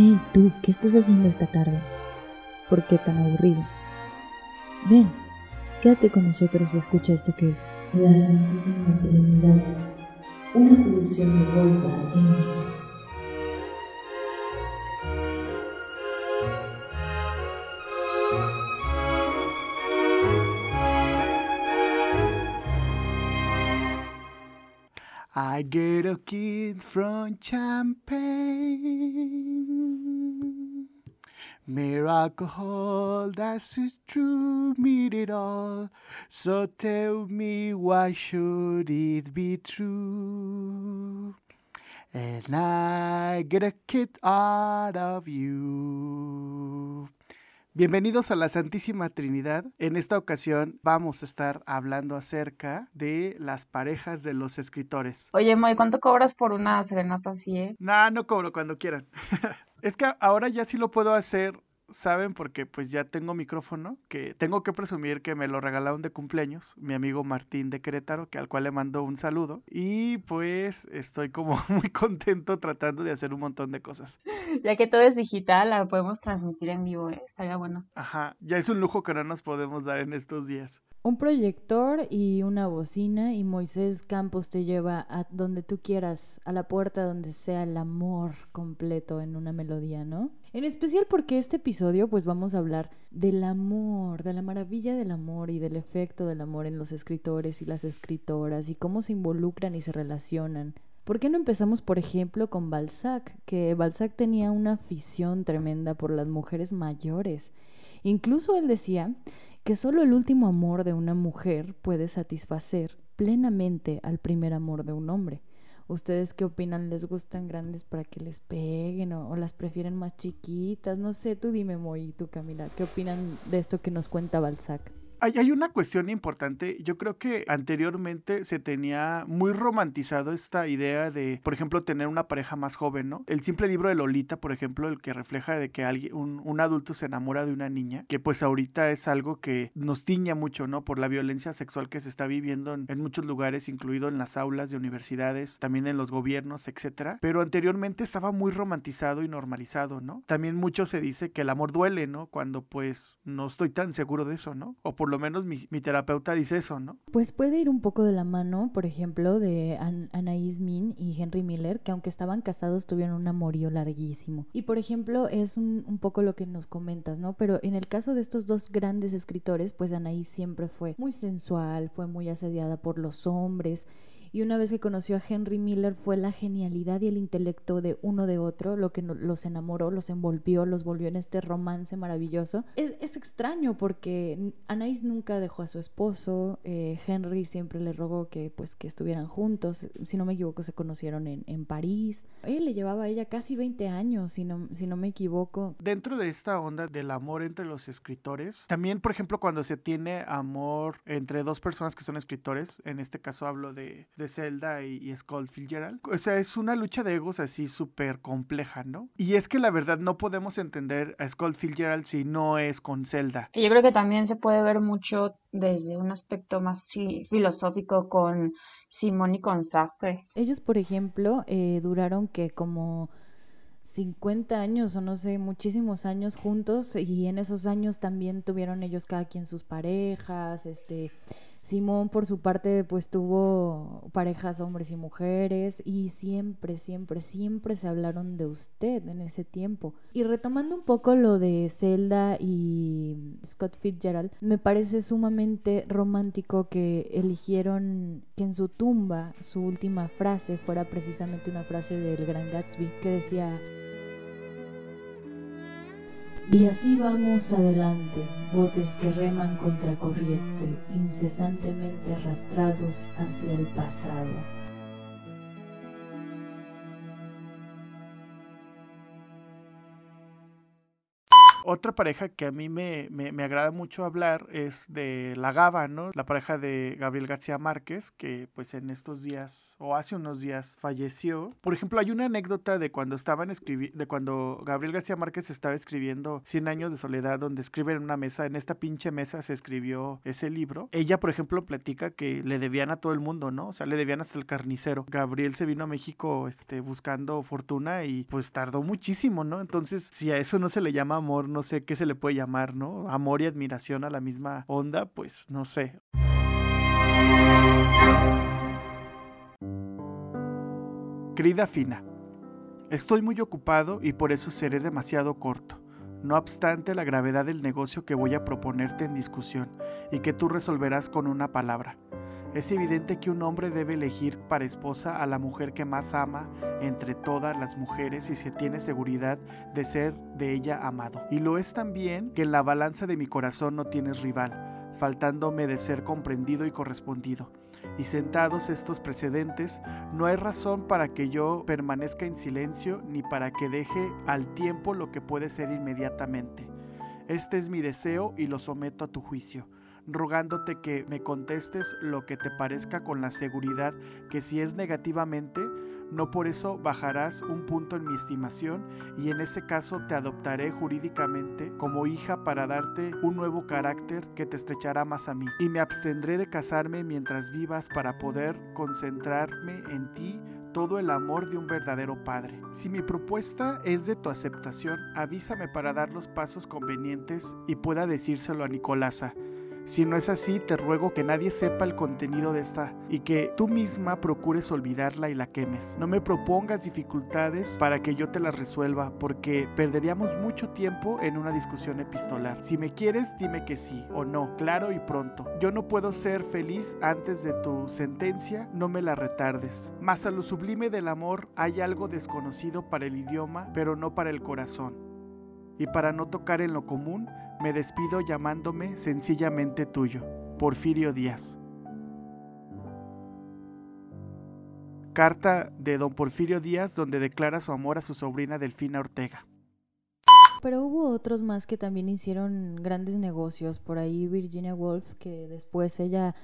Hey, tú, ¿qué estás haciendo esta tarde? ¿Por qué tan aburrido? Ven, quédate con nosotros y escucha esto que es La Santísima Trinidad, una producción de Golfa MX. I get a kid from Champagne. Mere alcohol, that's true, meet it all. So tell me why should it be true? And I get a kid out of you. Bienvenidos a la Santísima Trinidad. En esta ocasión vamos a estar hablando acerca de las parejas de los escritores. Oye, Moy, ¿cuánto cobras por una serenata así, eh? Nah, no cobro cuando quieran. es que ahora ya sí lo puedo hacer saben porque pues ya tengo micrófono, que tengo que presumir que me lo regalaron de cumpleaños, mi amigo Martín de Querétaro, que al cual le mando un saludo. Y pues estoy como muy contento tratando de hacer un montón de cosas. Ya que todo es digital, la podemos transmitir en vivo, ¿eh? estaría bueno. Ajá, ya es un lujo que no nos podemos dar en estos días. Un proyector y una bocina y Moisés Campos te lleva a donde tú quieras, a la puerta donde sea el amor completo en una melodía, ¿no? En especial porque este episodio pues vamos a hablar del amor, de la maravilla del amor y del efecto del amor en los escritores y las escritoras y cómo se involucran y se relacionan. ¿Por qué no empezamos, por ejemplo, con Balzac? Que Balzac tenía una afición tremenda por las mujeres mayores. Incluso él decía que solo el último amor de una mujer puede satisfacer plenamente al primer amor de un hombre. ¿Ustedes qué opinan? ¿Les gustan grandes para que les peguen o, las prefieren más chiquitas? No sé, tú dime, Moy, tú Camila, ¿qué opinan de esto que nos cuenta Balzac? Hay, una cuestión importante. Yo creo que anteriormente se tenía muy romantizado esta idea de, por ejemplo, tener una pareja más joven, ¿no? El simple libro de Lolita, por ejemplo, el que refleja de que alguien, un, un adulto se enamora de una niña, que pues ahorita es algo que nos tiña mucho, ¿no? Por la violencia sexual que se está viviendo en, en muchos lugares, incluido en las aulas de universidades, también en los gobiernos, etcétera. Pero anteriormente estaba muy romantizado y normalizado, ¿no? También mucho se dice que el amor duele, ¿no? Cuando pues no estoy tan seguro de eso, ¿no? O por lo menos mi, terapeuta dice eso, ¿no? Pues puede ir un poco de la mano, por ejemplo, de An Anaïs Min y Henry Miller, que aunque estaban casados tuvieron un amorío larguísimo. Y por ejemplo, es un, un, poco lo que nos comentas, ¿no? Pero en el caso de estos dos grandes escritores, pues Anaïs siempre fue muy sensual, fue muy asediada por los hombres y una vez que conoció a Henry Miller fue la genialidad y el intelecto de uno de otro lo que los enamoró, los envolvió, los volvió en este romance maravilloso. Es, es extraño porque Anais nunca dejó a su esposo, eh, Henry siempre le rogó que pues que estuvieran juntos, si no me equivoco se conocieron en, en París. Él le llevaba a ella casi 20 años, si no, si no me equivoco. Dentro de esta onda del amor entre los escritores, también por ejemplo cuando se tiene amor entre dos personas que son escritores, en este caso hablo de de Zelda y, y Skull Fitzgerald. O sea, es una lucha de egos así súper compleja, ¿no? Y es que la verdad no podemos entender a Skull Fitzgerald si no es con Zelda. Yo creo que también se puede ver mucho desde un aspecto más sí, filosófico con Simón y con Sartre. Ellos, por ejemplo, eh, duraron que como 50 años o no sé, muchísimos años juntos y en esos años también tuvieron ellos cada quien sus parejas, este Simón, por su parte, pues tuvo parejas hombres y mujeres y siempre, siempre, siempre se hablaron de usted en ese tiempo. Y retomando un poco lo de Zelda y Scott Fitzgerald, me parece sumamente romántico que eligieron que en su tumba su última frase fuera precisamente una frase del Gran Gatsby que decía... Y así vamos adelante, botes que reman contra corriente, incesantemente arrastrados hacia el pasado. Otra pareja que a mí me, me, agrada mucho hablar es de La Gaba, ¿no? La pareja de Gabriel García Márquez, que pues en estos días o hace unos días falleció. Por ejemplo, hay una anécdota de cuando estaban escribiendo, de cuando Gabriel García Márquez estaba escribiendo Cien años de soledad, donde escribe en una mesa, en esta pinche mesa se escribió ese libro. Ella, por ejemplo, platica que le debían a todo el mundo, ¿no? O sea, le debían hasta el carnicero. Gabriel se vino a México este, buscando fortuna y pues tardó muchísimo, ¿no? Entonces, si a eso no se le llama amor, no sé qué se le puede llamar, ¿no? Amor y admiración a la misma onda, pues no sé. Querida Fina, estoy muy ocupado y por eso seré demasiado corto. No obstante la gravedad del negocio que voy a proponerte en discusión y que tú resolverás con una palabra. Es evidente que un hombre debe elegir para esposa a la mujer que más ama entre todas las mujeres y se tiene seguridad de ser de ella amado. Y lo es también que en la balanza de mi corazón no tienes rival, faltándome de ser comprendido y correspondido. Y sentados estos precedentes, no hay razón para que yo permanezca en silencio ni para que deje al tiempo lo que puede ser inmediatamente. Este es mi deseo y lo someto a tu juicio rogándote que me contestes lo que te parezca con la seguridad que si es negativamente, no por eso bajarás un punto en mi estimación y en ese caso te adoptaré jurídicamente como hija para darte un nuevo carácter que te estrechará más a mí y me abstendré de casarme mientras vivas para poder concentrarme en ti todo el amor de un verdadero padre. Si mi propuesta es de tu aceptación, avísame para dar los pasos convenientes y pueda decírselo a Nicolasa si no es así, te ruego que nadie sepa el contenido de esta y que tú misma procures olvidarla y la quemes. No me propongas dificultades para que yo te las resuelva, porque perderíamos mucho tiempo en una discusión epistolar. Si me quieres, dime que sí o no, claro y pronto. Yo no puedo ser feliz antes de tu sentencia, no me la retardes. Mas a lo sublime del amor hay algo desconocido para el idioma, pero no para el corazón. Y para no tocar en lo común, me despido llamándome sencillamente tuyo, Porfirio Díaz. Carta de don Porfirio Díaz donde declara su amor a su sobrina Delfina Ortega. Pero hubo otros más que también hicieron grandes negocios. Por ahí Virginia Woolf, que después ella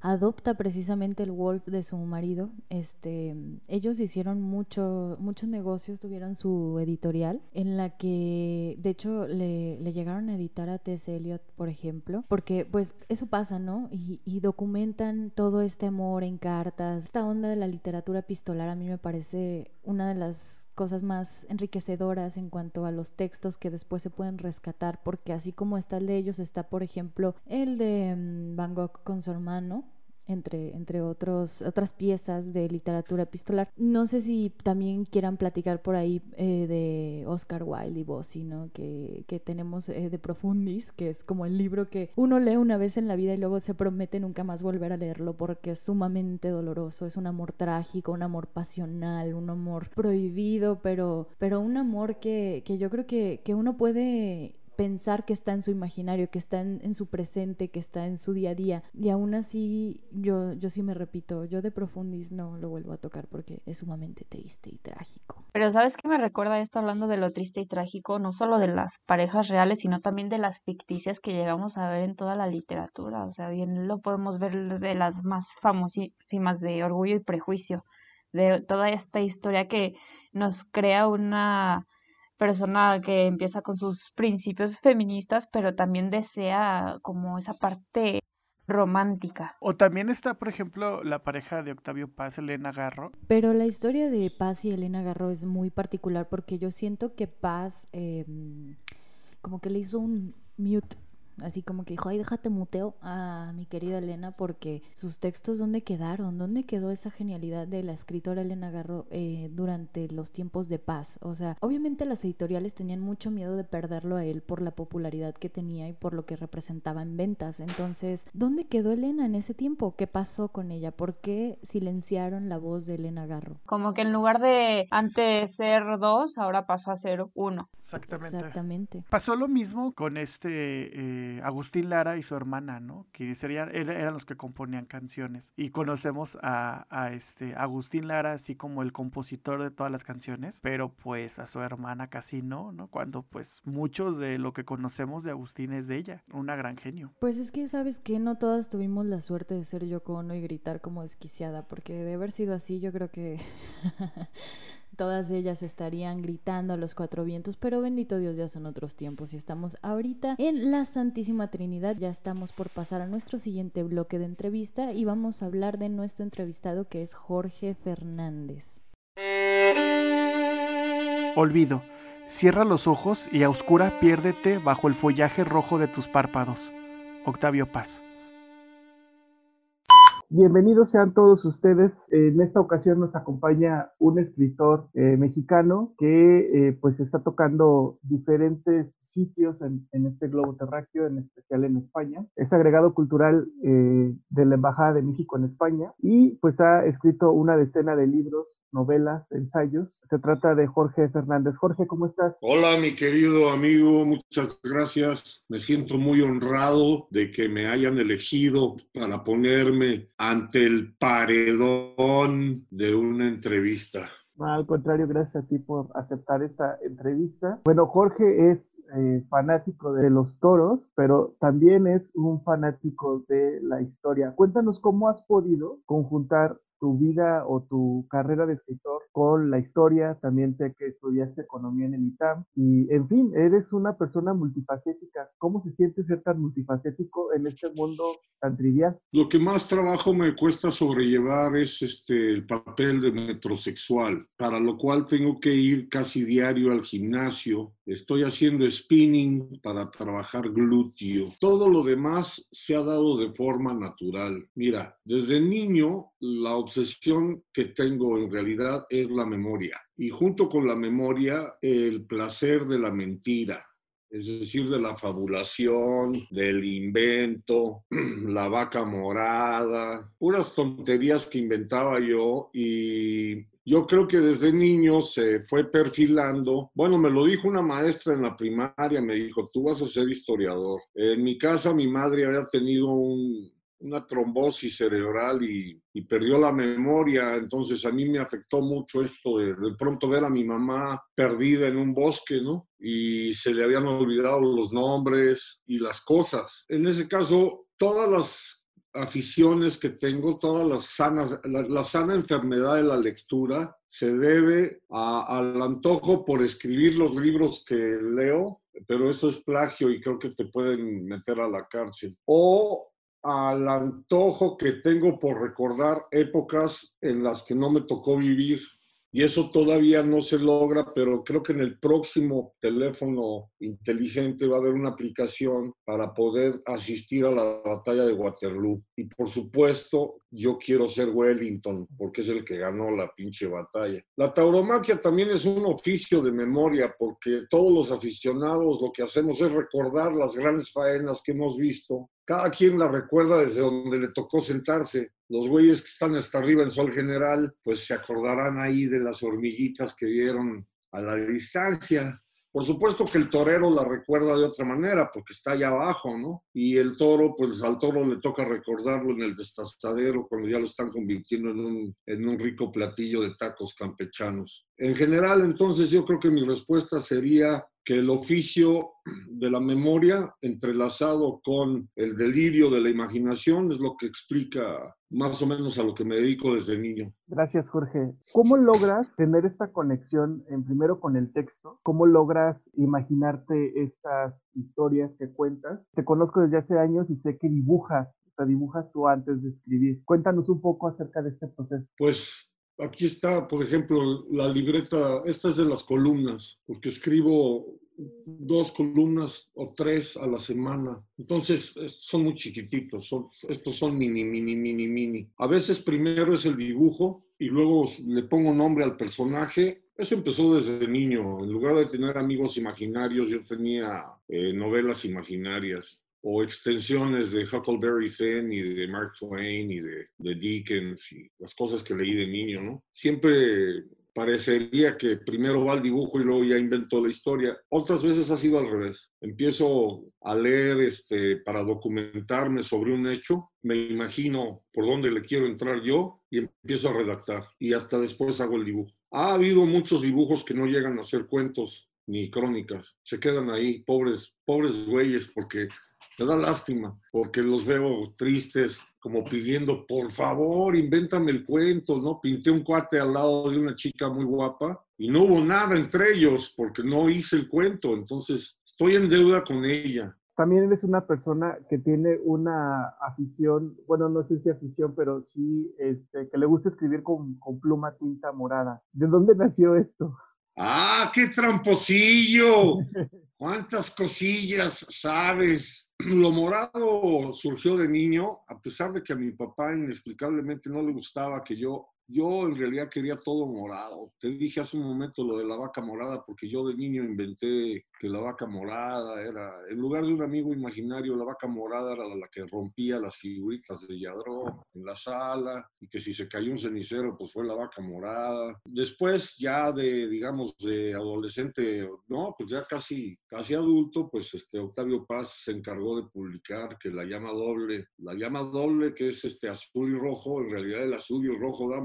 adopta precisamente el Wolf de su marido. Este, ellos hicieron mucho, muchos negocios, tuvieron su editorial en la que, de hecho, le, le llegaron a editar a Tess Eliot, por ejemplo, porque pues eso pasa, ¿no? Y, y, documentan todo este amor en cartas. Esta onda de la literatura epistolar a mí me parece una de las cosas más enriquecedoras en cuanto a los textos que después se pueden rescatar, porque así como está el de ellos, está por ejemplo el de mm, Van Gogh con su hermano, entre, entre otros, otras piezas de literatura epistolar. No sé si también quieran platicar por ahí eh, de Oscar Wilde y Bossi, ¿no? Que, que tenemos eh, de Profundis, que es como el libro que uno lee una vez en la vida y luego se promete nunca más volver a leerlo porque es sumamente doloroso, es un amor trágico, un amor pasional, un amor prohibido, pero, pero un amor que, que yo creo que, que uno puede pensar que está en su imaginario, que está en, su presente, que está en su día a día. Y aún así, yo, yo sí me repito, yo de Profundis no lo vuelvo a tocar porque es sumamente triste y trágico. Pero ¿sabes qué me recuerda esto hablando de lo triste y trágico? No solo de las parejas reales, sino también de las ficticias que llegamos a ver en toda la literatura. O sea, bien lo podemos ver de las más famosísimas de Orgullo y Prejuicio, de toda esta historia que nos crea una persona que empieza con sus principios feministas, pero también desea como esa parte romántica. O también está, por ejemplo, la pareja de Octavio Paz, Elena Garro. Pero la historia de Paz y Elena Garro es muy particular porque yo siento que Paz em, como que le hizo un mute así como que dijo, ay, déjate muteo a mi querida Elena porque sus textos, ¿dónde quedaron? ¿Dónde quedó esa genialidad de la escritora Elena Garro eh, durante los tiempos de paz? O sea, obviamente las editoriales tenían mucho miedo de perderlo a él por la popularidad que tenía y por lo que representaba en ventas. Entonces, ¿dónde quedó Elena en ese tiempo? ¿Qué pasó con ella? ¿Por qué silenciaron la voz de Elena Garro? Como que en lugar de antes ser dos, ahora pasó a ser uno. Exactamente. Exactamente. Pasó lo mismo con este... Eh este, Agustín Lara y su hermana, ¿no? Que serían, eran los que componían canciones. Y conocemos a, a este, Agustín Lara así como el compositor de todas las canciones, pero pues a su hermana casi no, ¿no? Cuando pues muchos de lo que conocemos de Agustín es de ella, una gran genio. Pues es que, ¿sabes que No todas tuvimos la suerte de ser Yoko Ono y gritar como desquiciada, porque de haber sido así, yo creo que todas ellas estarían gritando a los cuatro vientos, pero bendito Dios, ya son otros tiempos y estamos ahorita en la Santísima Trinidad, ya estamos por pasar a nuestro siguiente bloque de entrevista y vamos a hablar de nuestro entrevistado que es Jorge Fernández. Olvido. Cierra los ojos y a oscura piérdete bajo el follaje rojo de tus párpados. Octavio Paz. Bienvenidos sean todos ustedes. En esta ocasión nos acompaña un escritor eh, mexicano que eh, pues está tocando diferentes sitios en, este globo terráqueo, en especial en España. Es agregado cultural eh, de la Embajada de México en España y pues ha escrito una decena de libros novelas, ensayos. Se trata de Jorge Fernández. Jorge, ¿cómo estás? Hola, mi querido amigo, muchas gracias. Me siento muy honrado de que me hayan elegido para ponerme ante el paredón de una entrevista. Al contrario, gracias a ti por aceptar esta entrevista. Bueno, Jorge es eh, fanático de los toros, pero también es un fanático de la historia. Cuéntanos cómo has podido conjuntar tu vida o tu carrera de escritor con la historia. También sé que estudiaste economía en el ITAM y, en fin, eres una persona multifacética. ¿Cómo se siente ser tan multifacético en este mundo tan trivial? Lo que más trabajo me cuesta sobrellevar es este, el papel de metrosexual, para lo cual tengo que ir casi diario al gimnasio. Estoy haciendo spinning para trabajar glúteo. Todo lo demás se ha dado de forma natural. Mira, desde niño la obsesión que tengo en realidad es la memoria. Y junto con la memoria, el placer de la mentira, es decir, de la fabulación, del invento, la vaca morada, puras tonterías que inventaba yo y yo creo que desde niño se fue perfilando. Bueno, me lo dijo una maestra en la primaria, me dijo, tú vas a ser historiador. En mi casa mi madre había tenido un, una trombosis cerebral y, perdió la memoria, entonces a mí me afectó mucho esto de, de pronto ver a mi mamá perdida en un bosque, ¿no? Y se le habían olvidado los nombres y las cosas. En ese caso, todas las aficiones que tengo, todas las sanas, la, sana enfermedad de la lectura se debe al antojo por escribir los libros que leo, pero eso es plagio y creo que te pueden meter a la cárcel. O al antojo que tengo por recordar épocas en las que no me tocó vivir. Y eso todavía no se logra, pero creo que en el próximo teléfono inteligente va a haber una aplicación para poder asistir a la batalla de Waterloo. Y por supuesto, yo quiero ser Wellington, porque es el que ganó la pinche batalla. La tauromaquia también es un oficio de memoria, porque todos los aficionados lo que hacemos es recordar las grandes faenas que hemos visto. Cada quien la recuerda desde donde le tocó sentarse. Los güeyes que están hasta arriba en Sol General, pues se acordarán ahí de las hormiguitas que vieron a la distancia. Por supuesto que el torero la recuerda de otra manera, porque está allá abajo, ¿no? Y el toro, pues al toro le toca recordarlo en el destazadero cuando ya lo están convirtiendo en un, en un rico platillo de tacos campechanos. En general, entonces, yo creo que mi respuesta sería que el oficio de la memoria entrelazado con el delirio de la imaginación es lo que explica más o menos a lo que me dedico desde niño. Gracias, Jorge. ¿Cómo logras tener esta conexión en primero con el texto? ¿Cómo logras imaginarte estas historias que cuentas? Te conozco desde hace años y sé que dibujas, sea, dibujas tú antes de escribir. Cuéntanos un poco acerca de este proceso. Pues aquí está, por ejemplo, la libreta, esta es de las columnas, porque escribo dos columnas o tres a la semana. Entonces, son muy chiquititos, son, estos son mini, mini, mini, mini. A veces primero es el dibujo y luego le pongo nombre al personaje. Eso empezó desde niño. En lugar de tener amigos imaginarios, yo tenía eh, novelas imaginarias o extensiones de Huckleberry Finn y de Mark Twain y de, de Dickens y las cosas que leí de niño, ¿no? Siempre parecería que primero va el dibujo y luego ya inventó la historia. Otras veces ha sido al revés. Empiezo a leer este, para documentarme sobre un hecho, me imagino por dónde le quiero entrar yo y empiezo a redactar y hasta después hago el dibujo. Ha habido muchos dibujos que no llegan a ser cuentos ni crónicas, se quedan ahí, pobres, pobres güeyes, porque te da lástima, porque los veo tristes, como pidiendo, por favor, invéntame el cuento, ¿no? Pinté un cuate al lado de una chica muy guapa y no hubo nada entre ellos porque no hice el cuento, entonces estoy en deuda con ella. También eres una persona que tiene una afición, bueno, no sé si afición, pero sí este, que le gusta escribir con, con pluma tinta morada. ¿De dónde nació esto? ¡Ah, qué tramposillo! ¿Cuántas cosillas sabes? Lo morado surgió de niño, a pesar de que a mi papá inexplicablemente no le gustaba que yo yo en realidad quería todo morado. Te dije hace un momento lo de la vaca morada porque yo de niño inventé que la vaca morada era, en lugar de un amigo imaginario, la vaca morada era la que rompía las figuritas de Yadró en la sala y que si se cayó un cenicero pues fue la vaca morada. Después ya de, digamos, de adolescente, no, pues ya casi, casi adulto, pues este Octavio Paz se encargó de publicar que la llama doble, la llama doble que es este azul y rojo, en realidad el azul y el rojo da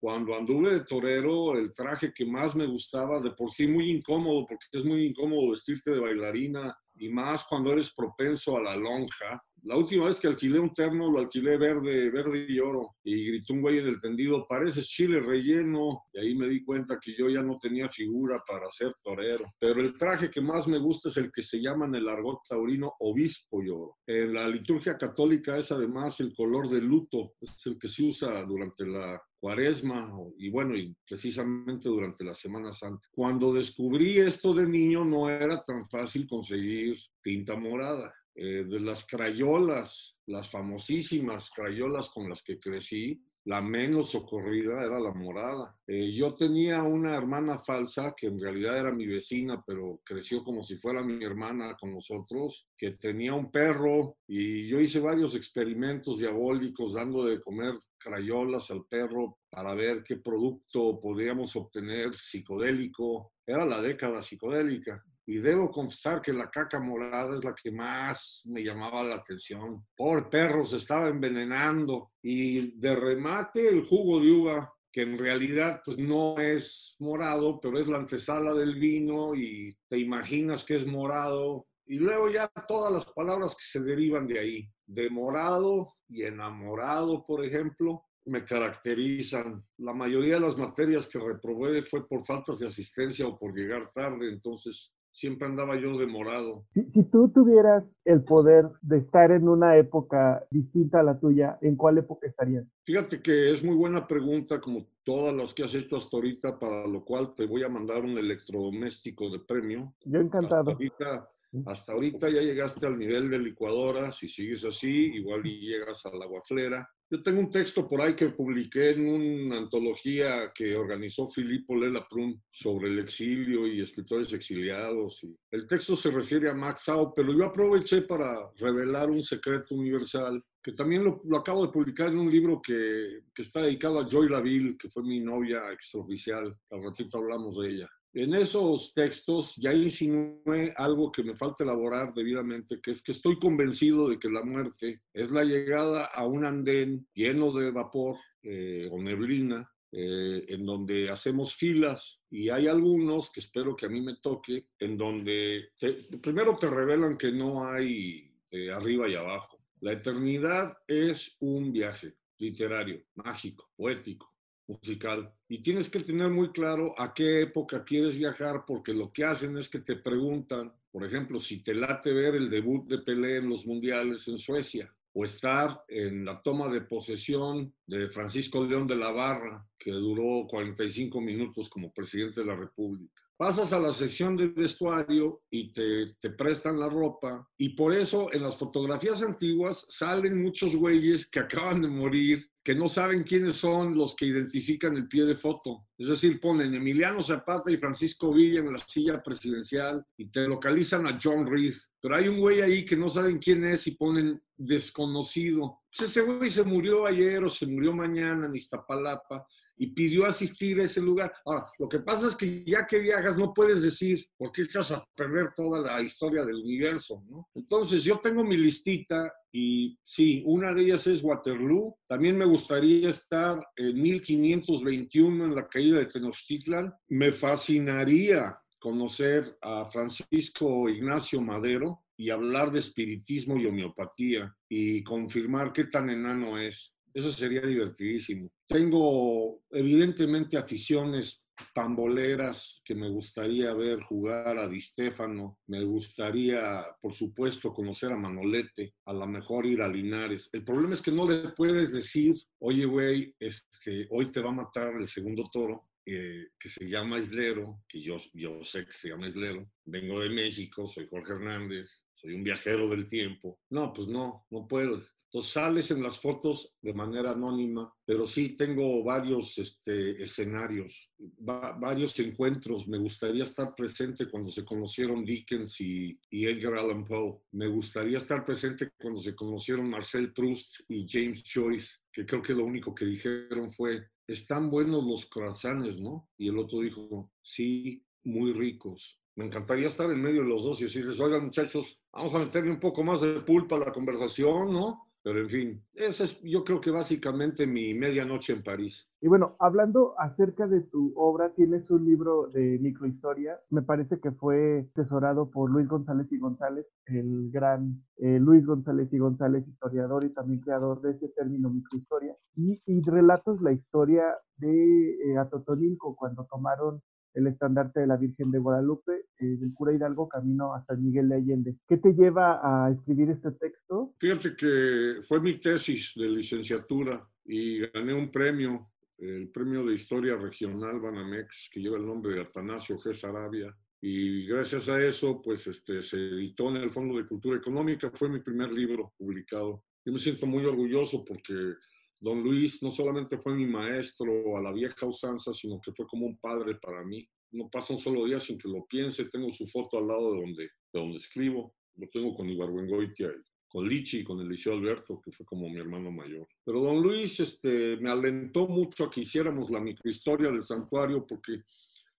cuando anduve de torero, el traje que más me gustaba, de por sí muy incómodo, porque es muy incómodo vestirte de bailarina, y más cuando eres propenso a la lonja. La última vez que alquilé un terno, lo alquilé verde, verde y oro. Y gritó un güey en el tendido, pareces chile relleno. Y ahí me di cuenta que yo ya no tenía figura para ser torero. Pero el traje que más me gusta es el que se llama en el argot taurino obispo y oro. En la liturgia católica es además el color de luto. Es el que se usa durante la cuaresma y bueno, y precisamente durante la Semana Santa. Cuando descubrí esto de niño no era tan fácil conseguir tinta morada. Eh, de las crayolas, las famosísimas crayolas con las que crecí, la menos socorrida era la morada. Eh, yo tenía una hermana falsa que en realidad era mi vecina, pero creció como si fuera mi hermana con nosotros, que tenía un perro y yo hice varios experimentos diabólicos dando de comer crayolas al perro para ver qué producto podíamos obtener psicodélico. Era la década psicodélica. Y debo confesar que la caca morada es la que más me llamaba la atención. Por perro se estaba envenenando. Y de remate el jugo de uva, que en realidad pues no es morado, pero es la antesala del vino y te imaginas que es morado. Y luego ya todas las palabras que se derivan de ahí. De morado y enamorado, por ejemplo, me caracterizan. La mayoría de las materias que reprobé fue por faltas de asistencia o por llegar tarde, entonces siempre andaba yo demorado. Si, si, tú tuvieras el poder de estar en una época distinta a la tuya, ¿en cuál época estarías? Fíjate que es muy buena pregunta, como todas las que has hecho hasta ahorita, para lo cual te voy a mandar un electrodoméstico de premio. Yo encantado. Hasta ahorita, hasta ahorita ya llegaste al nivel de licuadora, si sigues así, igual y llegas a la guaflera. Yo tengo un texto por ahí que publiqué en una antología que organizó Filippo Lela Prun sobre el exilio y escritores exiliados. Y el texto se refiere a Max Sau, pero yo aproveché para revelar un secreto universal que también lo, lo acabo de publicar en un libro que, que, está dedicado a Joy Laville, que fue mi novia extraoficial. Al ratito hablamos de ella. En esos textos ya insinué algo que me falta elaborar debidamente, que es que estoy convencido de que la muerte es la llegada a un andén lleno de vapor eh, o neblina, eh, en donde hacemos filas y hay algunos que espero que a mí me toque, en donde primero te revelan que no hay eh, arriba y abajo. La eternidad es un viaje literario, mágico, poético Y tienes que tener muy claro a qué época quieres viajar, porque lo que hacen es que te preguntan, por ejemplo, si te late ver el debut de Pelé en los mundiales en Suecia, o estar en la toma de posesión de Francisco León de la Barra, que duró 45 minutos como presidente de la República. Pasas a la sección de vestuario y te, te, prestan la ropa. Y por eso en las fotografías antiguas salen muchos güeyes que acaban de morir que no saben quiénes son los que identifican el pie de foto. Es decir, ponen Emiliano Zapata y Francisco Villa en la silla presidencial y te localizan a John Reed. Pero hay un güey ahí que no saben quién es y ponen desconocido. Pues ese güey se murió ayer o se murió mañana en Iztapalapa y pidió asistir a ese lugar. Ahora, lo que pasa es que ya que viajas no puedes decir por qué echas a perder toda la historia del universo. Entonces yo tengo mi listita y sí, una de ellas es Waterloo. También me gustaría estar en 1521 en la caída de Tenochtitlan. Me fascinaría conocer a Francisco Ignacio Madero y hablar de espiritismo y homeopatía y confirmar qué tan enano es. Eso sería divertidísimo. Tengo evidentemente aficiones pamboleras que me gustaría ver jugar a Di Stefano, me gustaría, por supuesto, conocer a Manolete, a lo mejor ir a Linares. El problema es que no le puedes decir, oye, güey, este, hoy te va a matar el segundo toro, eh, que se llama Islero, que yo, yo sé que se llama Islero, vengo de México, soy Jorge Hernández, soy un viajero del tiempo. No, pues no, no puedes. Entonces sales en las fotos de manera anónima, pero sí tengo varios este, escenarios, varios encuentros. Me gustaría estar presente cuando se conocieron Dickens y, y, Edgar Allan Poe. Me gustaría estar presente cuando se conocieron Marcel Proust y James Joyce, que creo que lo único que dijeron fue, están buenos los croissants, ¿no? Y el otro dijo, sí, muy ricos. Me encantaría estar en medio de los dos y decirles, oigan muchachos, vamos a meterle un poco más de pulpa a la conversación, ¿no? Pero en fin, esa es yo creo que básicamente mi medianoche en París. Y bueno, hablando acerca de tu obra, tienes un libro de microhistoria, me parece que fue asesorado por Luis González y González, el gran eh, Luis González y González, historiador y también creador de ese término microhistoria, y, y relatos la historia de eh, Atotonilco cuando tomaron el estandarte de la Virgen de Guadalupe, eh, del cura Hidalgo, camino hasta Miguel de Allende. ¿Qué te lleva a escribir este texto? Fíjate que fue mi tesis de licenciatura y gané un premio, el premio de Historia Regional Banamex, que lleva el nombre de Atanasio G. Sarabia. Y gracias a eso, pues este, se editó en el Fondo de Cultura Económica, fue mi primer libro publicado. Yo me siento muy orgulloso porque Don Luis no solamente fue mi maestro a la vieja usanza, sino que fue como un padre para mí. No pasa un solo día sin que lo piense. Tengo su foto al lado de donde, de donde escribo. Lo tengo con Ibargüengoitia, con Lichi, con Eliseo Alberto, que fue como mi hermano mayor. Pero don Luis este, me alentó mucho a que hiciéramos la microhistoria del santuario porque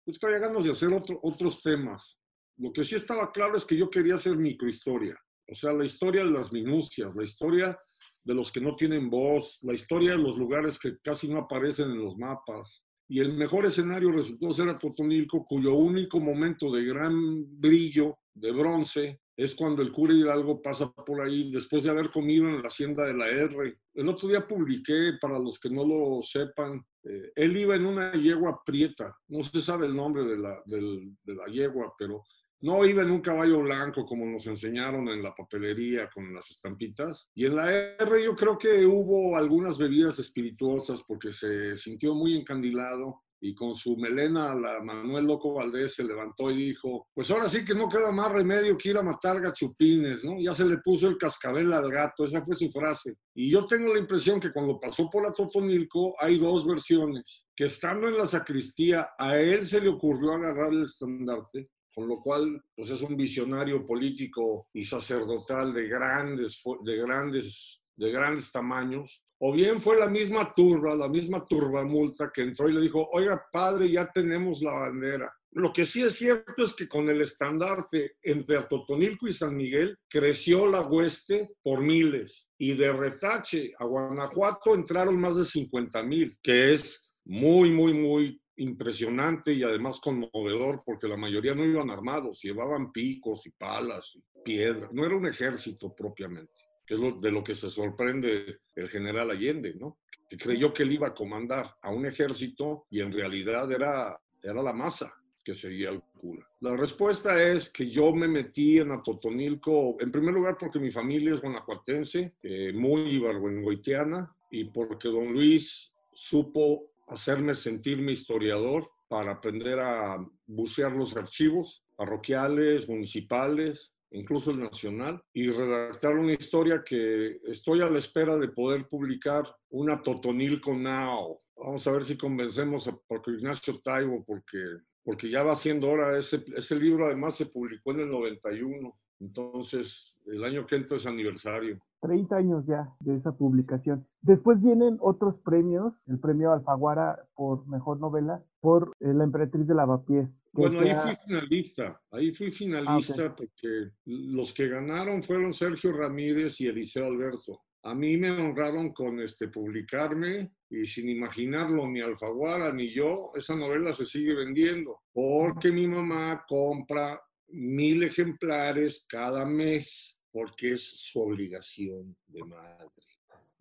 pues, traía ganas de hacer otro, otros temas. Lo que sí estaba claro es que yo quería hacer microhistoria. O sea, la historia de las minucias, la historia de los que no tienen voz, la historia de los lugares que casi no aparecen en los mapas. Y el mejor escenario resultó ser a Totonilco, cuyo único momento de gran brillo, de bronce, es cuando el cura Hidalgo pasa por ahí después de haber comido en la hacienda de la R. El otro día publiqué, para los que no lo sepan, eh, él iba en una yegua prieta, no se sabe el nombre de la, de la yegua, pero no iba en un caballo blanco como nos enseñaron en la papelería con las estampitas. Y en la R yo creo que hubo algunas bebidas espirituosas porque se sintió muy encandilado y con su melena la Manuel Loco Valdés se levantó y dijo, pues ahora sí que no queda más remedio que ir a matar gachupines, ¿no? Ya se le puso el cascabel al gato, esa fue su frase. Y yo tengo la impresión que cuando pasó por la Totonilco hay dos versiones, que estando en la sacristía a él se le ocurrió agarrar el estandarte con lo cual pues es un visionario político y sacerdotal de grandes, de grandes, de grandes tamaños. O bien fue la misma turba, la misma turba multa que entró y le dijo, oiga padre, ya tenemos la bandera. Lo que sí es cierto es que con el estandarte entre Atotonilco y San Miguel creció la hueste por miles y de Retache a Guanajuato entraron más de 50 mil, que es muy, muy, muy impresionante y además conmovedor porque la mayoría no iban armados, llevaban picos y palas y piedras, no era un ejército propiamente, que es de lo que se sorprende el general Allende, ¿no? Que creyó que él iba a comandar a un ejército y en realidad era, era la masa que seguía al cura. La respuesta es que yo me metí en Atotonilco, en primer lugar porque mi familia es guanajuatense, eh, muy ibargüengoitiana, y porque don Luis supo hacerme sentirme historiador para aprender a bucear los archivos parroquiales, municipales, incluso el nacional, y redactar una historia que estoy a la espera de poder publicar una Totonilco Now. Vamos a ver si convencemos a Paco Ignacio Taibo, porque, porque ya va siendo hora. Ese, ese libro además se publicó en el 91, entonces el año que entra es aniversario. 30 años ya de esa publicación. Después vienen otros premios, el premio Alfaguara por mejor novela, por eh, La Emperatriz de Lavapiés. Bueno, ahí fui finalista, ahí fui finalista ah, porque los que ganaron fueron Sergio Ramírez y Eliseo Alberto. A mí me honraron con este, publicarme y sin imaginarlo ni Alfaguara ni yo, esa novela se sigue vendiendo porque mi mamá compra mil ejemplares cada mes porque es su obligación de madre.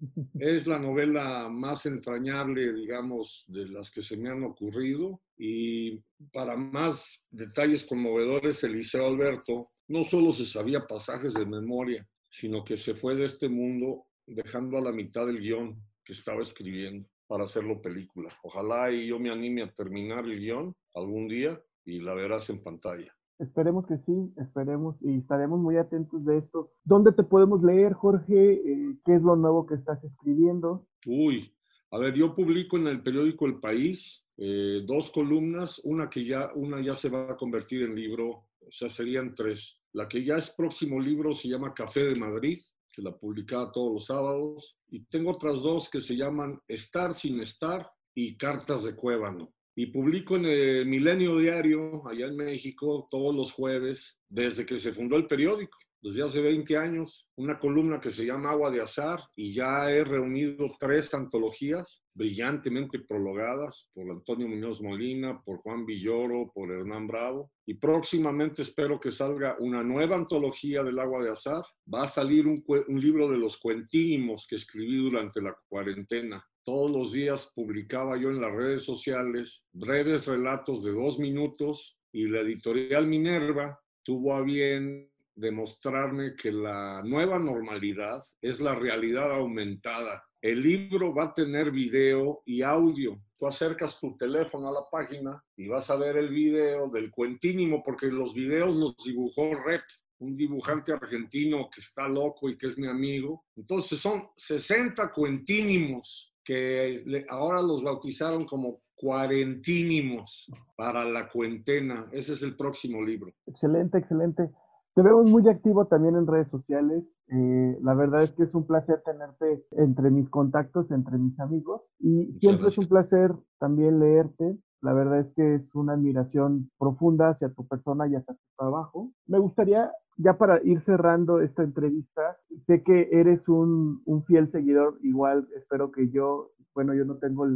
Es la novela más entrañable, digamos, de las que se me han ocurrido. Y para más detalles conmovedores, Eliseo Alberto no solo se sabía pasajes de memoria, sino que se fue de este mundo dejando a la mitad del guion que estaba escribiendo para hacerlo película. Ojalá y yo me anime a terminar el guion algún día y la verás en pantalla. Esperemos que sí, esperemos y estaremos muy atentos de esto. ¿Dónde te podemos leer, Jorge? Eh, ¿Qué es lo nuevo que estás escribiendo? Uy, a ver, yo publico en el periódico El País eh, dos columnas, una que ya, una ya se va a convertir en libro, o sea, serían tres. La que ya es próximo libro se llama Café de Madrid, que la publicaba todos los sábados, y tengo otras dos que se llaman Estar sin estar y Cartas de Cuébano. Y publico en el Milenio Diario, allá en México, todos los jueves, desde que se fundó el periódico, desde hace 20 años, una columna que se llama Agua de Azar, y ya he reunido tres antologías brillantemente prologadas por Antonio Muñoz Molina, por Juan Villoro, por Hernán Bravo. Y próximamente espero que salga una nueva antología del Agua de Azar. Va a salir un, libro de los cuentínimos que escribí durante la cuarentena todos los días publicaba yo en las redes sociales breves relatos de dos minutos y la editorial Minerva tuvo a bien demostrarme que la nueva normalidad es la realidad aumentada. El libro va a tener video y audio. Tú acercas tu teléfono a la página y vas a ver el video del cuentínimo, porque los videos los dibujó Rep, un dibujante argentino que está loco y que es mi amigo. Entonces son 60 cuentínimos que ahora los bautizaron como cuarentínimos para la cuarentena. Ese es el próximo libro. Excelente, excelente. Te vemos muy activo también en redes sociales. Eh, la verdad es que es un placer tenerte entre mis contactos, entre mis amigos. Y siempre es un placer también leerte. La verdad es que es una admiración profunda hacia tu persona y hacia tu trabajo. Me gustaría, ya para ir cerrando esta entrevista, sé que eres un, un fiel seguidor, igual espero que yo, bueno, yo no tengo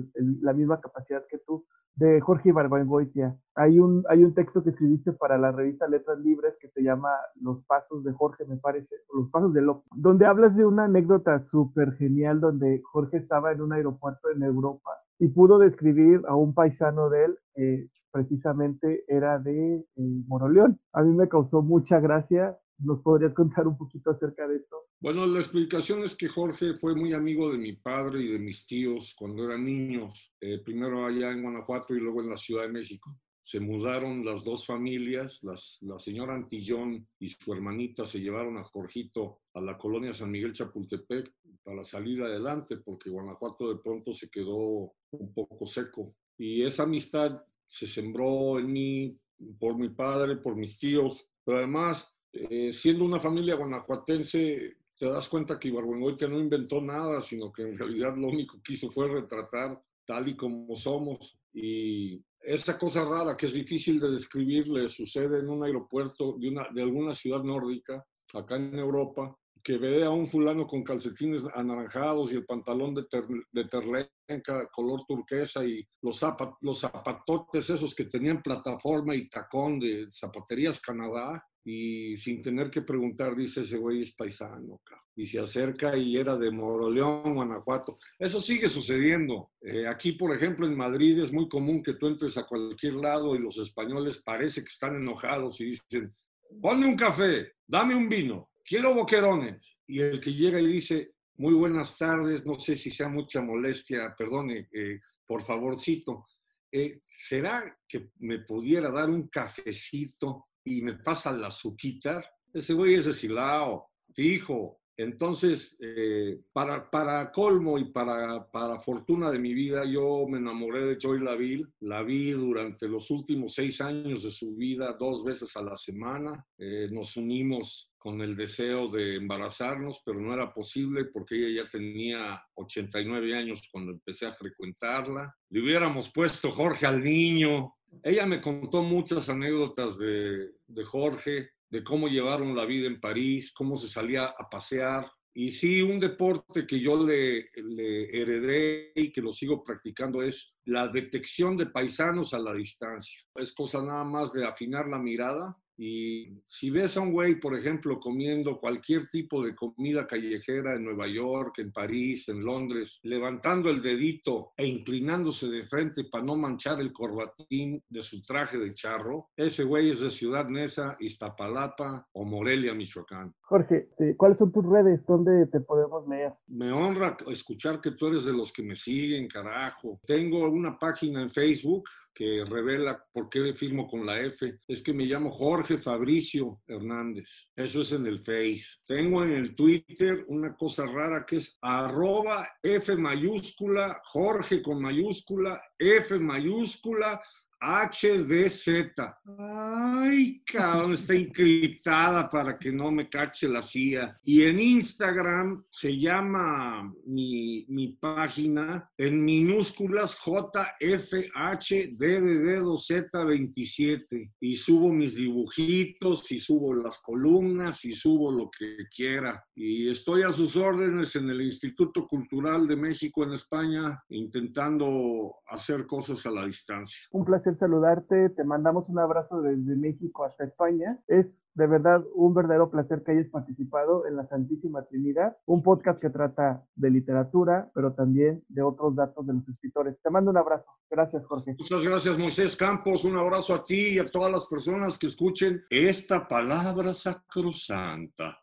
la misma capacidad que tú, de Jorge Barbaengoitia. Hay un, hay un texto que escribiste para la revista Letras Libres que se llama Los Pasos de Jorge, me parece, Los Pasos de Loco, donde hablas de una anécdota súper genial donde Jorge estaba en un aeropuerto en Europa y pudo describir a un paisano de él que precisamente era de eh, Moroleón. A mí me causó mucha gracia. ¿Nos podrías contar un poquito acerca de esto? Bueno, la explicación es que Jorge fue muy amigo de mi padre y de mis tíos cuando eran niños, eh, primero allá en Guanajuato y luego en la Ciudad de México se mudaron las dos familias, las, la señora Antillón y su hermanita se llevaron a Jorgito a la colonia San Miguel Chapultepec para salir adelante, porque Guanajuato de pronto se quedó un poco seco. Y esa amistad se sembró en mí por mi padre, por mis tíos, pero además, eh, siendo una familia guanajuatense, te das cuenta que Ibargüengoitia no inventó nada, sino que en realidad lo único que hizo fue retratar tal y como somos. Y esa cosa rara que es difícil de describir le sucede en un aeropuerto de, una, de alguna ciudad nórdica, acá en Europa, que ve a un fulano con calcetines anaranjados y el pantalón de, terlenca, color turquesa y los, los zapatotes esos que tenían plataforma y tacón de zapaterías Canadá y sin tener que preguntar dice ese güey es paisano, y se acerca y era de Moroleón, Guanajuato. Eso sigue sucediendo. Eh, aquí, por ejemplo, en Madrid es muy común que tú entres a cualquier lado y los españoles parece que están enojados y dicen, ponme un café, dame un vino quiero boquerones. Y el que llega y dice, muy buenas tardes, no sé si sea mucha molestia, perdone, eh, por favorcito, eh, ¿será que me pudiera dar un cafecito y me pasa la azuquita? Ese güey es de Silao, fijo. Entonces, eh, para, para colmo y para, para fortuna de mi vida, yo me enamoré de Joy Laville. La vi durante los últimos seis años de su vida dos veces a la semana. Eh, nos unimos con el deseo de embarazarnos, pero no era posible porque ella ya tenía 89 años cuando empecé a frecuentarla. Le hubiéramos puesto Jorge al niño. Ella me contó muchas anécdotas de, de Jorge, de cómo llevaron la vida en París, cómo se salía a pasear. Y sí, un deporte que yo le, le, heredé y que lo sigo practicando es la detección de paisanos a la distancia. Es cosa nada más de afinar la mirada y si ves a un güey, por ejemplo, comiendo cualquier tipo de comida callejera en Nueva York, en París, en Londres, levantando el dedito e inclinándose de frente para no manchar el corbatín de su traje de charro, ese güey es de Ciudad Neza, Iztapalapa o Morelia, Michoacán. Jorge, eh, ¿cuáles son tus redes? ¿Dónde te podemos leer? Me honra escuchar que tú eres de los que me siguen, carajo. Tengo una página en Facebook que revela por qué firmo con la F. Es que me llamo Jorge Fabricio Hernández. Eso es en el Face. Tengo en el Twitter una cosa rara que es arroba F mayúscula, Jorge con mayúscula, F mayúscula, HDZ. Ay, cabrón, está encriptada para que no me cache la CIA. Y en Instagram se llama mi, mi página en minúsculas JFHDDD2Z27. Y subo mis dibujitos, y subo las columnas, y subo lo que quiera. Y estoy a sus órdenes en el Instituto Cultural de México en España, intentando hacer cosas a la distancia. Un placer saludarte, te mandamos un abrazo desde México hasta España. Es de verdad un verdadero placer que hayas participado en la Santísima Trinidad, un podcast que trata de literatura, pero también de otros datos de los escritores. Te mando un abrazo. Gracias, Jorge. Muchas gracias, Moisés Campos. Un abrazo a ti y a todas las personas que escuchen esta palabra sacrosanta.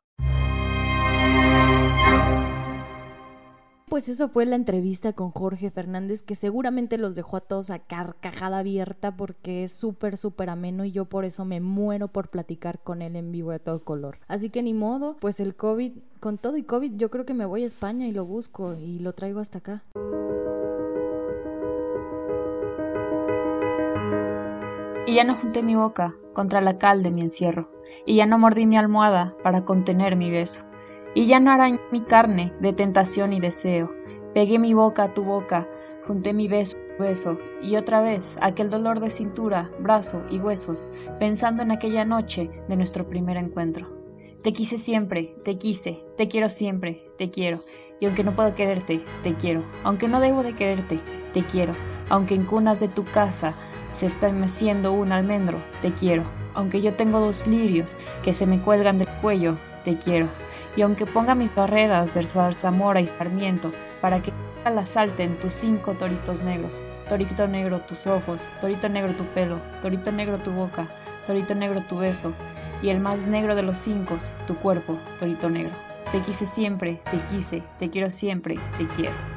Pues eso fue la entrevista con Jorge Fernández, que seguramente los dejó a todos a carcajada abierta porque es súper, súper ameno y yo por eso me muero por platicar con él en vivo de todo color. Así que ni modo, pues el COVID, con todo y COVID, yo creo que me voy a España y lo busco y lo traigo hasta acá. Y ya no junté mi boca contra la cal de mi encierro, y ya no mordí mi almohada para contener mi beso y ya no hará mi carne de tentación y deseo. Pegué mi boca a tu boca, junté mi beso a tu beso, y otra vez aquel dolor de cintura, brazo y huesos, pensando en aquella noche de nuestro primer encuentro. Te quise siempre, te quise, te quiero siempre, te quiero, y aunque no puedo quererte, te quiero, aunque no debo de quererte, te quiero, aunque en cunas de tu casa se está meciendo un almendro, te quiero, aunque yo tengo dos lirios que se me cuelgan del cuello, te quiero y aunque ponga mis barreras de zarzamora y sarmiento para que las salten tus cinco toritos negros, torito negro tus ojos, torito negro tu pelo, torito negro tu boca, torito negro tu beso, y el más negro de los cinco, tu cuerpo, torito negro. Te quise siempre, te quise, te quiero siempre, te quiero.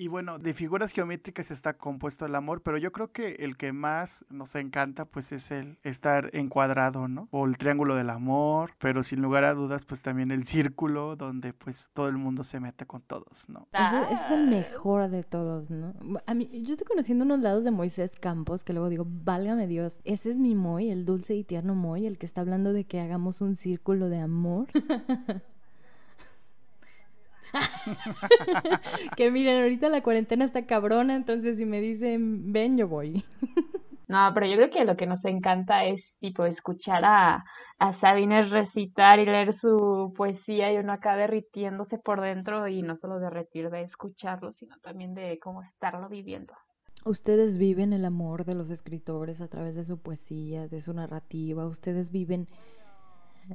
Y bueno, de figuras geométricas está compuesto el amor, pero yo creo que el que más nos encanta pues es el estar encuadrado, ¿no? O el triángulo del amor, pero sin lugar a dudas pues también el círculo donde pues todo el mundo se mete con todos, ¿no? Ese, es el mejor de todos, ¿no? A mí, yo estoy conociendo unos lados de Moisés Campos que luego digo, válgame Dios, ese es mi Moy, el dulce y tierno Moy, el que está hablando de que hagamos un círculo de amor. que miren, ahorita la cuarentena está cabrona, entonces si me dicen, ven, yo voy. No, pero yo creo que lo que nos encanta es tipo escuchar a, a Sabines recitar y leer su poesía y uno acá derritiéndose por dentro y no solo derretir de escucharlo, sino también de cómo estarlo viviendo. Ustedes viven el amor de los escritores a través de su poesía, de su narrativa, ustedes viven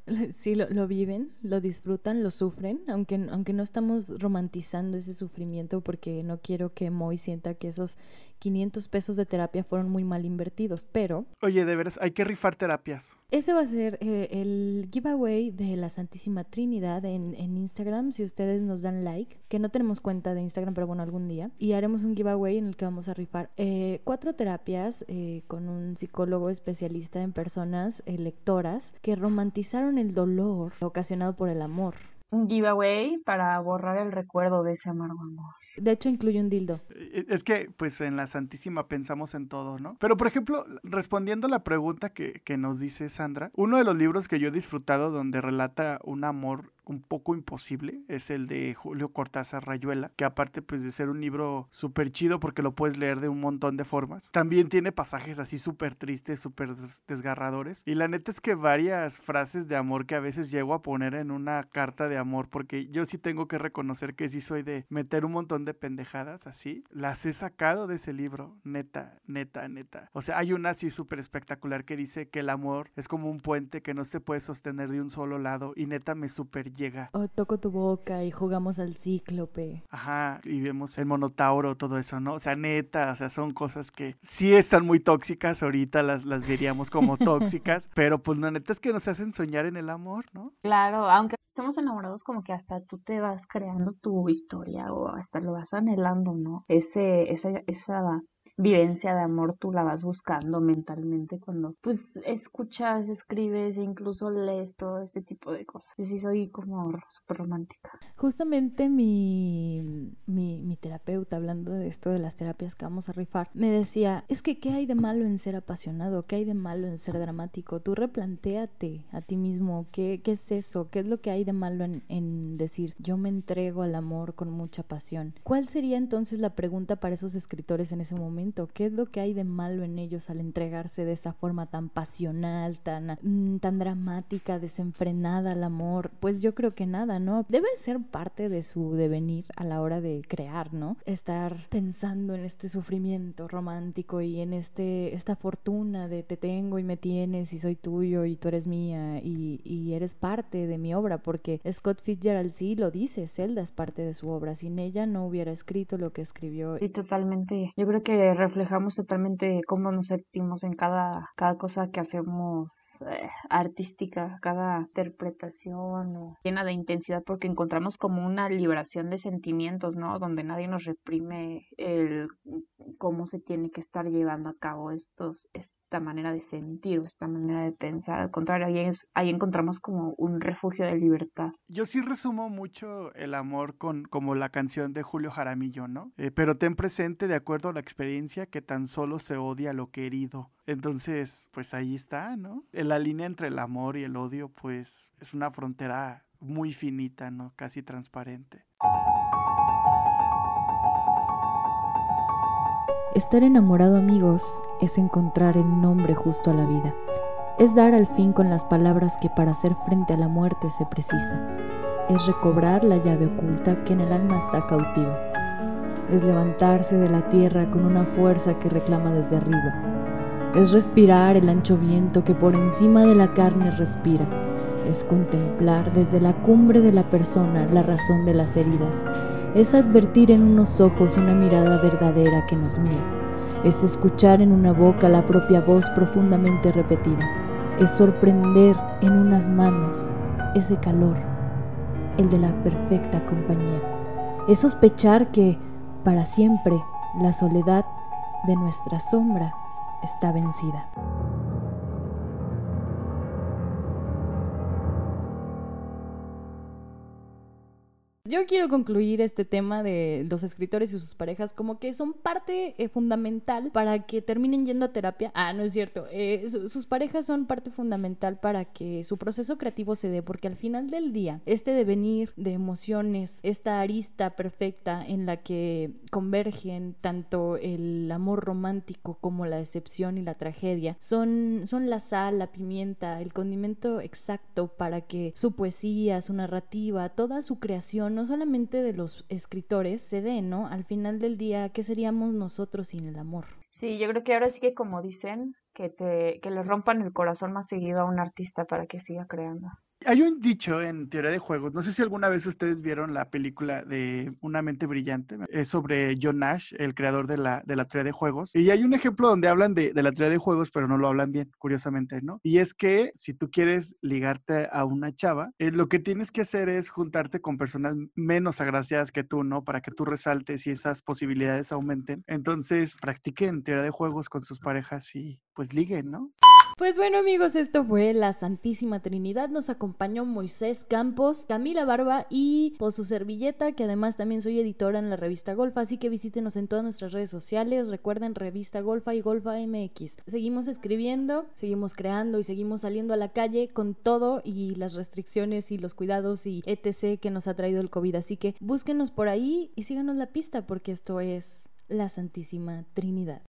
Sí, lo, lo, viven, lo disfrutan, lo sufren, aunque, aunque no estamos romantizando ese sufrimiento porque no quiero que Moy sienta que esos 500 pesos de terapia fueron muy mal invertidos, pero... Oye, de veras, hay que rifar terapias. Ese va a ser eh, el giveaway de la Santísima Trinidad en, en, Instagram. Si ustedes nos dan like, que no tenemos cuenta de Instagram, pero bueno, algún día. Y haremos un giveaway en el que vamos a rifar eh, cuatro terapias eh, con un psicólogo especialista en personas lectoras que romantizaron el dolor ocasionado por el amor un giveaway para borrar el recuerdo de ese amargo amor. De hecho, incluye un dildo. Eh, es que, pues, en la Santísima pensamos en todo, ¿no? Pero, por ejemplo, respondiendo a la pregunta que, que nos dice Sandra, uno de los libros que yo he disfrutado donde relata un amor un poco imposible es el de Julio Cortázar Rayuela, que aparte pues de ser un libro súper chido porque lo puedes leer de un montón de formas, también tiene pasajes así súper tristes, súper desgarradores. Y la neta es que varias frases de amor que a veces llego a poner en una carta de amor, porque yo sí tengo que reconocer que sí soy de meter un montón de pendejadas así, las he sacado de ese libro, neta, neta, neta. O sea, hay una así súper espectacular que dice que el amor es como un puente que no se puede sostener de un solo lado y neta me súper llega. O toco tu boca y jugamos al cíclope. Ajá, y vemos el monotauro, todo eso, ¿no? O sea, neta, o sea, son cosas que sí están muy tóxicas, ahorita las, las veríamos como tóxicas, pero pues la neta es que nos hacen soñar en el amor, ¿no? Claro, aunque estemos enamorados como que hasta tú te vas creando tu historia o hasta lo vas anhelando, ¿no? Ese, esa, esa vivencia de amor tú la vas buscando mentalmente cuando pues escuchas, escribes e incluso lees todo este tipo de cosas. Yo sí soy como súper romántica. Justamente mi, mi, terapeuta, hablando de esto de las terapias que vamos a rifar, me decía, es que ¿qué hay de malo en ser apasionado? ¿Qué hay de malo en ser dramático? Tú replantéate a ti mismo, ¿qué, qué es eso? ¿Qué es lo que hay de malo en, en decir, yo me entrego al amor con mucha pasión? ¿Cuál sería entonces la pregunta para esos escritores en ese momento? ¿Qué es lo que hay de malo en ellos al entregarse de esa forma tan pasional, tan, mm, tan dramática, desenfrenada al amor? Pues yo creo que nada, ¿no? Debe ser parte de su devenir a la hora de crear, ¿no? Estar pensando en este sufrimiento romántico y en este, esta fortuna de te tengo y me tienes y soy tuyo y tú eres mía y, y eres parte de mi obra, porque Scott Fitzgerald sí lo dice, Zelda es parte de su obra, sin ella no hubiera escrito lo que escribió. Sí, totalmente. Yo creo que reflejamos totalmente cómo nos sentimos en cada, cada cosa que hacemos eh, artística, cada interpretación llena de intensidad, porque encontramos como una liberación de sentimientos, ¿no? Donde nadie nos reprime el cómo se tiene que estar llevando a cabo estos, esta manera de sentir o esta manera de pensar. Al contrario, ahí encontramos como un refugio de libertad. Yo sí resumo mucho el amor con como la canción de Julio Jaramillo, ¿no? Eh, pero ten presente, de acuerdo a la experiencia, que tan solo se odia lo querido. Entonces, pues ahí está, ¿no? La línea entre el amor y el odio, pues es una frontera muy finita, ¿no? Casi transparente. Estar enamorado amigos es encontrar el nombre justo a la vida. Es dar al fin con las palabras que para hacer frente a la muerte se precisa. Es recobrar la llave oculta que en el alma está cautiva. Es levantarse de la tierra con una fuerza que reclama desde arriba. Es respirar el ancho viento que por encima de la carne respira. Es contemplar desde la cumbre de la persona la razón de las heridas es advertir en unos ojos una mirada verdadera que nos mira, es escuchar en una boca la propia voz profundamente repetida, es sorprender en unas manos ese calor, el de la perfecta compañía, es sospechar que, para siempre, la soledad de nuestra sombra está vencida. Yo quiero concluir este tema de los escritores y sus parejas como que son parte eh, fundamental para que terminen yendo a terapia. Ah, no es cierto. Eh, sus parejas son parte fundamental para que su proceso creativo se dé, porque al final del día, este devenir de emociones, esta arista perfecta en la que convergen tanto el amor romántico como la decepción y la tragedia, son, son la sal, la pimienta, el condimento exacto para que su poesía, su narrativa, toda su creación no solamente de los escritores, se dé, ¿no? Al final del día, ¿qué seríamos nosotros sin el amor? Sí, yo creo que ahora sí que como dicen, que te que le rompan el corazón más seguido a un artista para que siga creando. Hay un dicho en teoría de juegos, no sé si alguna vez ustedes vieron la película de Una mente brillante, es sobre John Nash, el creador de la, de la teoría de juegos, y hay un ejemplo donde hablan de, de la teoría de juegos, pero no lo hablan bien, curiosamente, ¿no? Y es que si tú quieres ligarte a una chava, eh, lo que tienes que hacer es juntarte con personas menos agraciadas que tú, ¿no? Para que tú resaltes y esas posibilidades aumenten. Entonces, practiquen teoría de juegos con sus parejas y pues liguen, ¿no? Pues bueno amigos, esto fue la Santísima Trinidad. Nos acompañó Moisés Campos, Camila Barba y por su servilleta, que además también soy editora en la revista Golfa, así que visítenos en todas nuestras redes sociales. Recuerden revista Golfa y Golfa MX. Seguimos escribiendo, seguimos creando y seguimos saliendo a la calle con todo y las restricciones y los cuidados y etc. que nos ha traído el COVID. Así que búsquenos por ahí y síganos la pista porque esto es la Santísima Trinidad.